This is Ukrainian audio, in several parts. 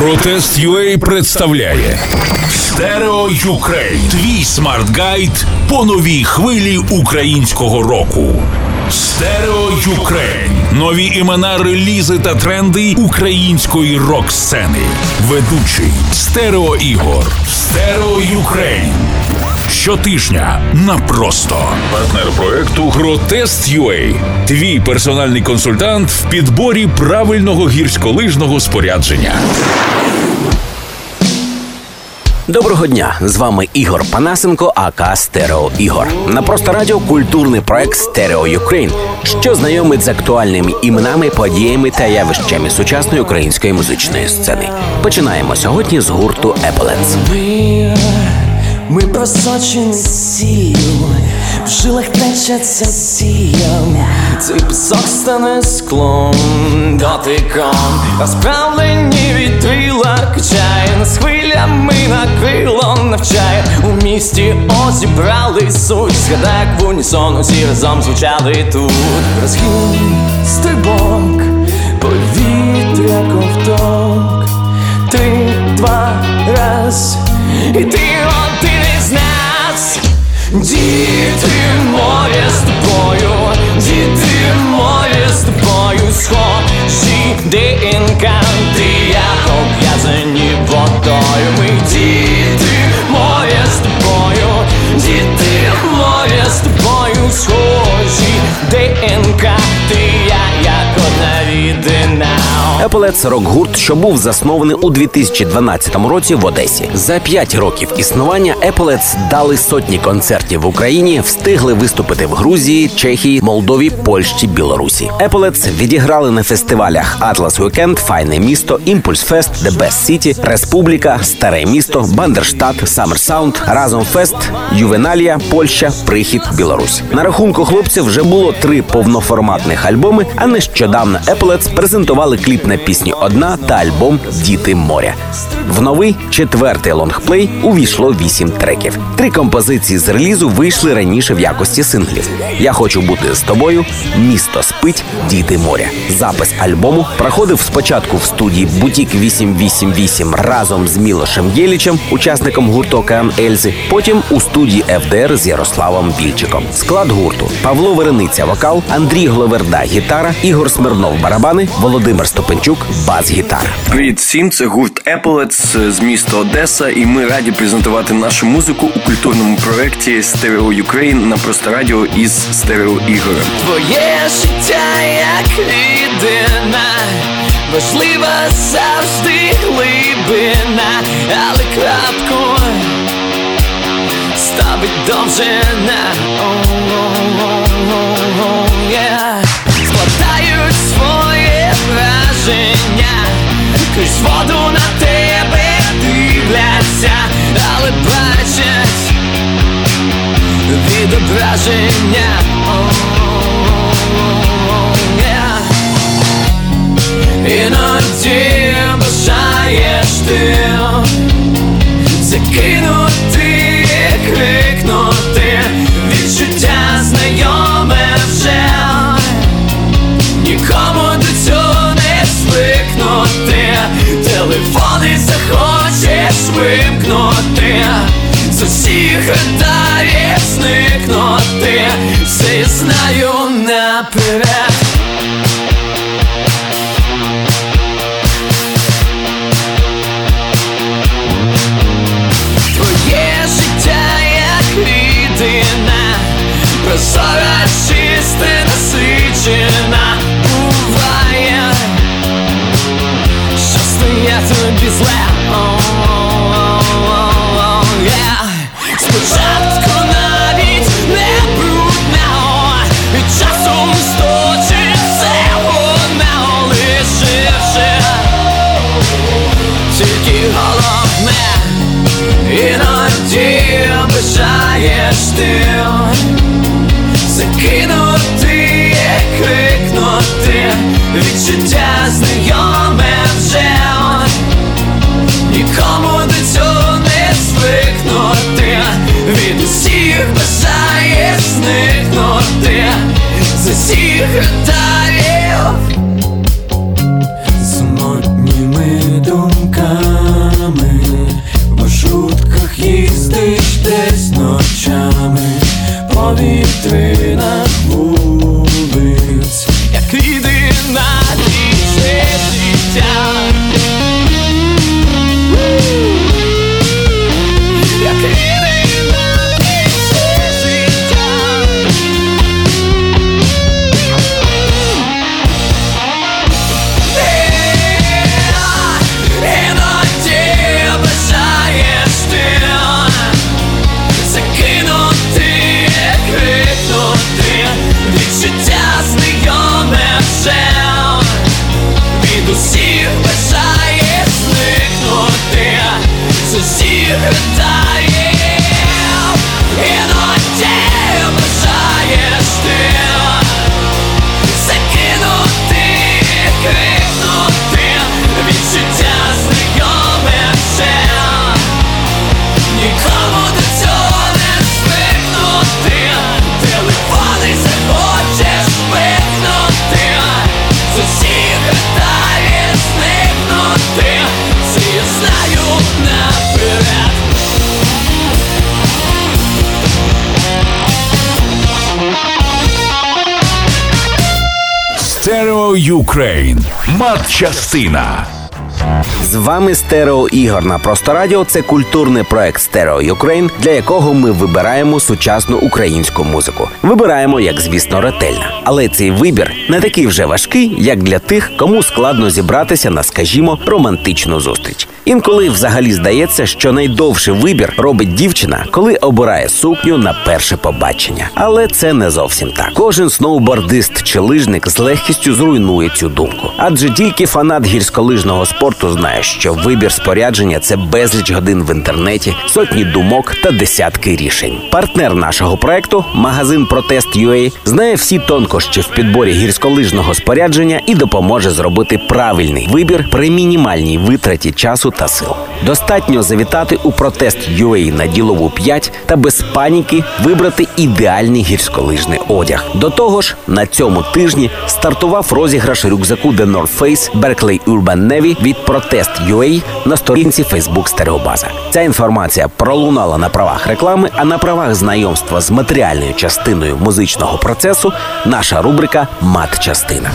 Protest UA представляє Stereo Ukraine. Твій смарт-гайд по новій хвилі українського року. Stereo Ukraine. Нові імена, релізи та тренди української рок-сцени. Ведучий Стерео Ігор. Stereo Ukraine. Щотижня на просто партнер проекту Protest.UA. Твій персональний консультант в підборі правильного гірськолижного спорядження. Доброго дня! З вами Ігор Панасенко, aka Стерео Ігор. На просто радіо культурний проект Stereo Ukraine, що знайомить з актуальними іменами, подіями та явищами сучасної української музичної сцени. Починаємо сьогодні з гурту Epolets. Ми, просочені сіллю, в жилах течеться сіям, цей пісок стане склом, дотиком, розправлені вітрила качає нас хвилями на крило навчає. У місті озібрались суть, згадай, як в унісон усі разом звучали тут. Розгін, стрибок, Epolets рок-гурт, що був заснований у 2012 році в Одесі. За п'ять років існування Epolets дали сотні концертів в Україні, встигли виступити в Грузії, Чехії, Молдові, Польщі, Білорусі. Epolets відіграли на фестивалях Atlas Weekend, Файне місто, Impulse Fest, Best City, Республіка, Старе місто, Бандерштат, Summer Sound, Разом Фест, Ювеналія, Польща, Прихід, Білорусь. На рахунку хлопців вже було три повноформатних альбоми. А нещодавно Epolets презентували кліп на пісню Одна та альбом Діти моря. В новий четвертий лонгплей увійшло вісім треків. Три композиції з релізу вийшли раніше в якості синглів. Я хочу бути з тобою. Місто спить, діти моря. Запис альбому проходив спочатку в студії Бутік 888 разом з Мілошем Єлічем, учасником гурту Океан Ельзи. Потім у студії ФДР з Ярославом Більчиком. Склад гурту Павло Верениця вокал, Андрій Гловерда гітара, Ігор Смирнов барабани, Володимир Стопенчук бас-гітара. Привіт всім, це гурт Epaulettes з міста Одеса, і ми раді презентувати нашу музику у культурному проєкті Stereo Ukraine на просто радіо із стерео ігорем. Твоє життя як людина, важлива завжди глибина, але крапку ставить довжина. О-о-о-о-о, yeah. Враження, крізь воду на тебе дивляться, але бачать відображення. Іноді знайоме вже, нікому до цього не звикнути, від усіх бажає зникнути, з усіх Stereo Ukraine. Матчастина. З вами Стерео Ігор на просто радіо. Це культурний проект Stereo Ukraine, для якого ми вибираємо сучасну українську музику. Вибираємо, як звісно, ретельно. Але цей вибір не такий вже важкий, як для тих, кому складно зібратися на, скажімо, романтичну зустріч. Інколи взагалі здається, що найдовший вибір робить дівчина, коли обирає сукню на перше побачення. Але це не зовсім так. Кожен сноубордист чи лижник з легкістю зруйнує цю думку. Адже тільки фанат гірськолижного спорту знає, що вибір спорядження це безліч годин в інтернеті, сотні думок та десятки рішень. Партнер нашого проекту, магазин Протест UA, знає всі тонкощі в підборі гірськолижного спорядження і допоможе зробити правильний вибір при мінімальній витраті часу та сил. Достатньо завітати у протест UA на ділову 5 та без паніки вибрати ідеальний гірськолижний одяг. До того ж, на цьому тижні стартував розіграш рюкзаку The North Face Berkeley Urban Navy від протест UA на сторінці Facebook Стереобаза. Ця інформація пролунала на правах реклами, а на правах знайомства з матеріальною частиною музичного процесу наша рубрика Мат-частина.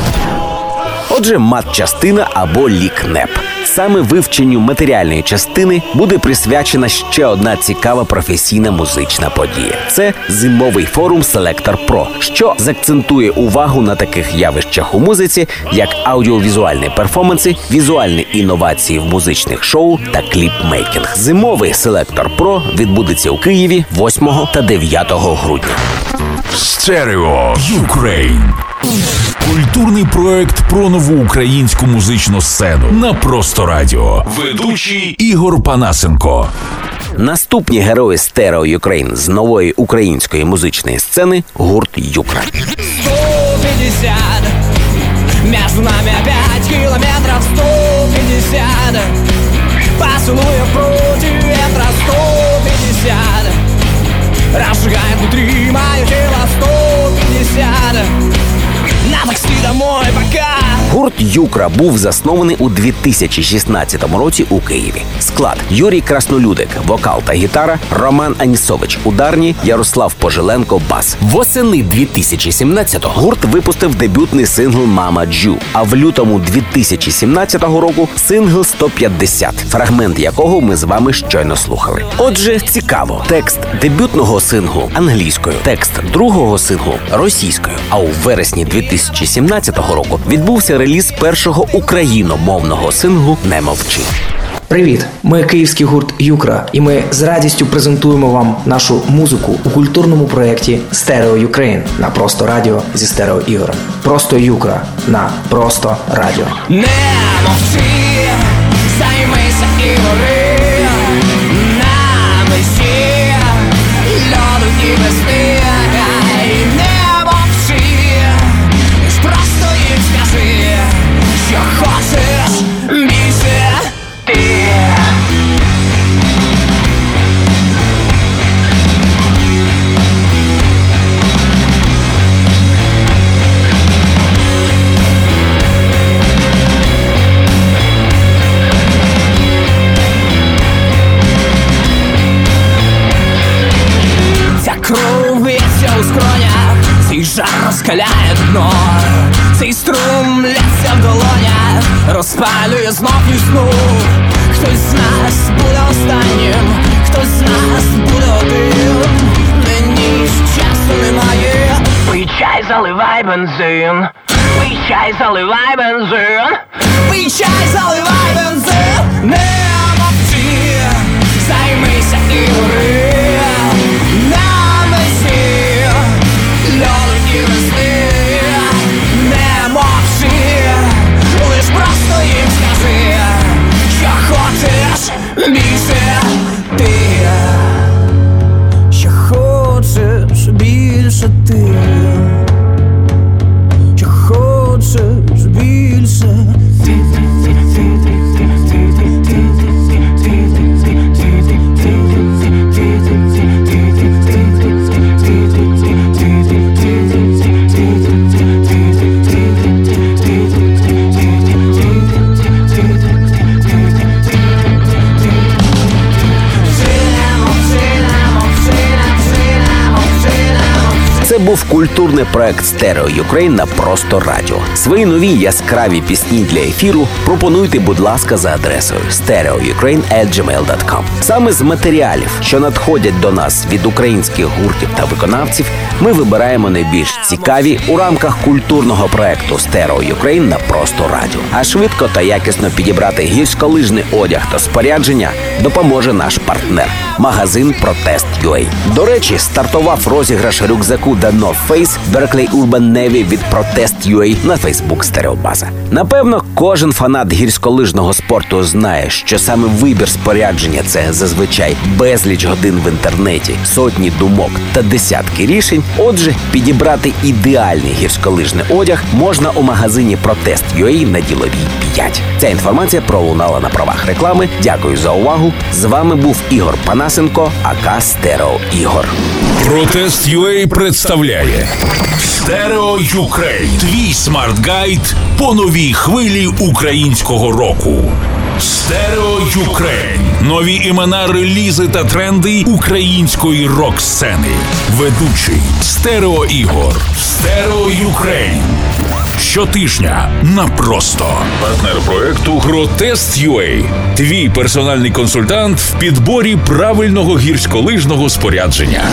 Отже, мат-частина або лікнеп. Саме вивченню матеріальної частини буде присвячена ще одна цікава професійна музична подія. Це зимовий форум Selector Pro, що закцентує увагу на таких явищах у музиці, як аудіовізуальні перформанси, візуальні інновації в музичних шоу та кліпмейкінг. Зимовий Selector Pro відбудеться у Києві 8 та 9 грудня. Stereo Ukraine. Культурний проект про нову українську музичну сцену на просто радіо. Ведучий Ігор Панасенко. Наступні герої Stereo Ukraine з нової української музичної сцени гурт Юкра. 150 Между нами опять километров. 150 Поцелуев против ветра. 150 Разжигает внутри мое тело. 150 На такси домой пока Гурт Юкра був заснований у 2016 році у Києві. Склад Юрій Краснолюдик, вокал та гітара, Роман Анісович, ударні, Ярослав Пожиленко, бас. Восени 2017-го гурт випустив дебютний сингл Мама Джу. А в лютому 2017 року сингл 150, фрагмент якого ми з вами щойно слухали. Отже, цікаво, текст дебютного синглу англійською, текст другого синглу російською. А у вересні 2017 року відбувся реліз першого україномовного синглу Не мовчи. Привіт! Ми київський гурт Юкра, і ми з радістю презентуємо вам нашу музику у культурному проєкті Stereo Ukraine на просто радіо зі Стерео Ігорем. Просто Юкра на просто радіо. Не мовчи, розкаляє дно, цей струм лється в долонях, розпалює знов і знов. Хтось з нас буде останнім, хтось з нас буде один. Мені ж часу немає. Пий чай, заливай бензин. Пий чай, заливай бензин. Пий чай, заливай бензин. Не мовчи, займися і гори. Dice, був культурний проект Stereo Ukraine на просто радіо. Свої нові яскраві пісні для ефіру пропонуйте, будь ласка, за адресою stereoukraine.gmail.com. Саме з матеріалів, що надходять до нас від українських гуртів та виконавців, ми вибираємо найбільш цікаві у рамках культурного проекту Stereo Ukraine на просто радіо. А швидко та якісно підібрати гірськолижний одяг та спорядження допоможе наш партнер магазин Протест UA. До речі, стартував розіграш рюкзаку North Face Berkeley Urban Navy від Протест UA на Facebook Стереобаза. Напевно, кожен фанат гірськолижного спорту знає, що саме вибір спорядження це зазвичай безліч годин в інтернеті, сотні думок та десятки рішень. Отже, підібрати ідеальний гірськолижний одяг можна у магазині Протест UA на діловій 5. Ця інформація пролунала на правах реклами. Дякую за увагу. З вами був Ігор Панасенко, АК Стерео Ігор. Protest UA представляє Stereo Ukraine. Твій смарт-гайд по новій хвилі українського року. Stereo Ukraine. Нові імена, релізи та тренди української рок-сцени. Ведучий Стерео Ігор. Stereo Ukraine. Щотижня на просто партнер проекту Protest UA. Твій персональний консультант в підборі правильного гірськолижного спорядження.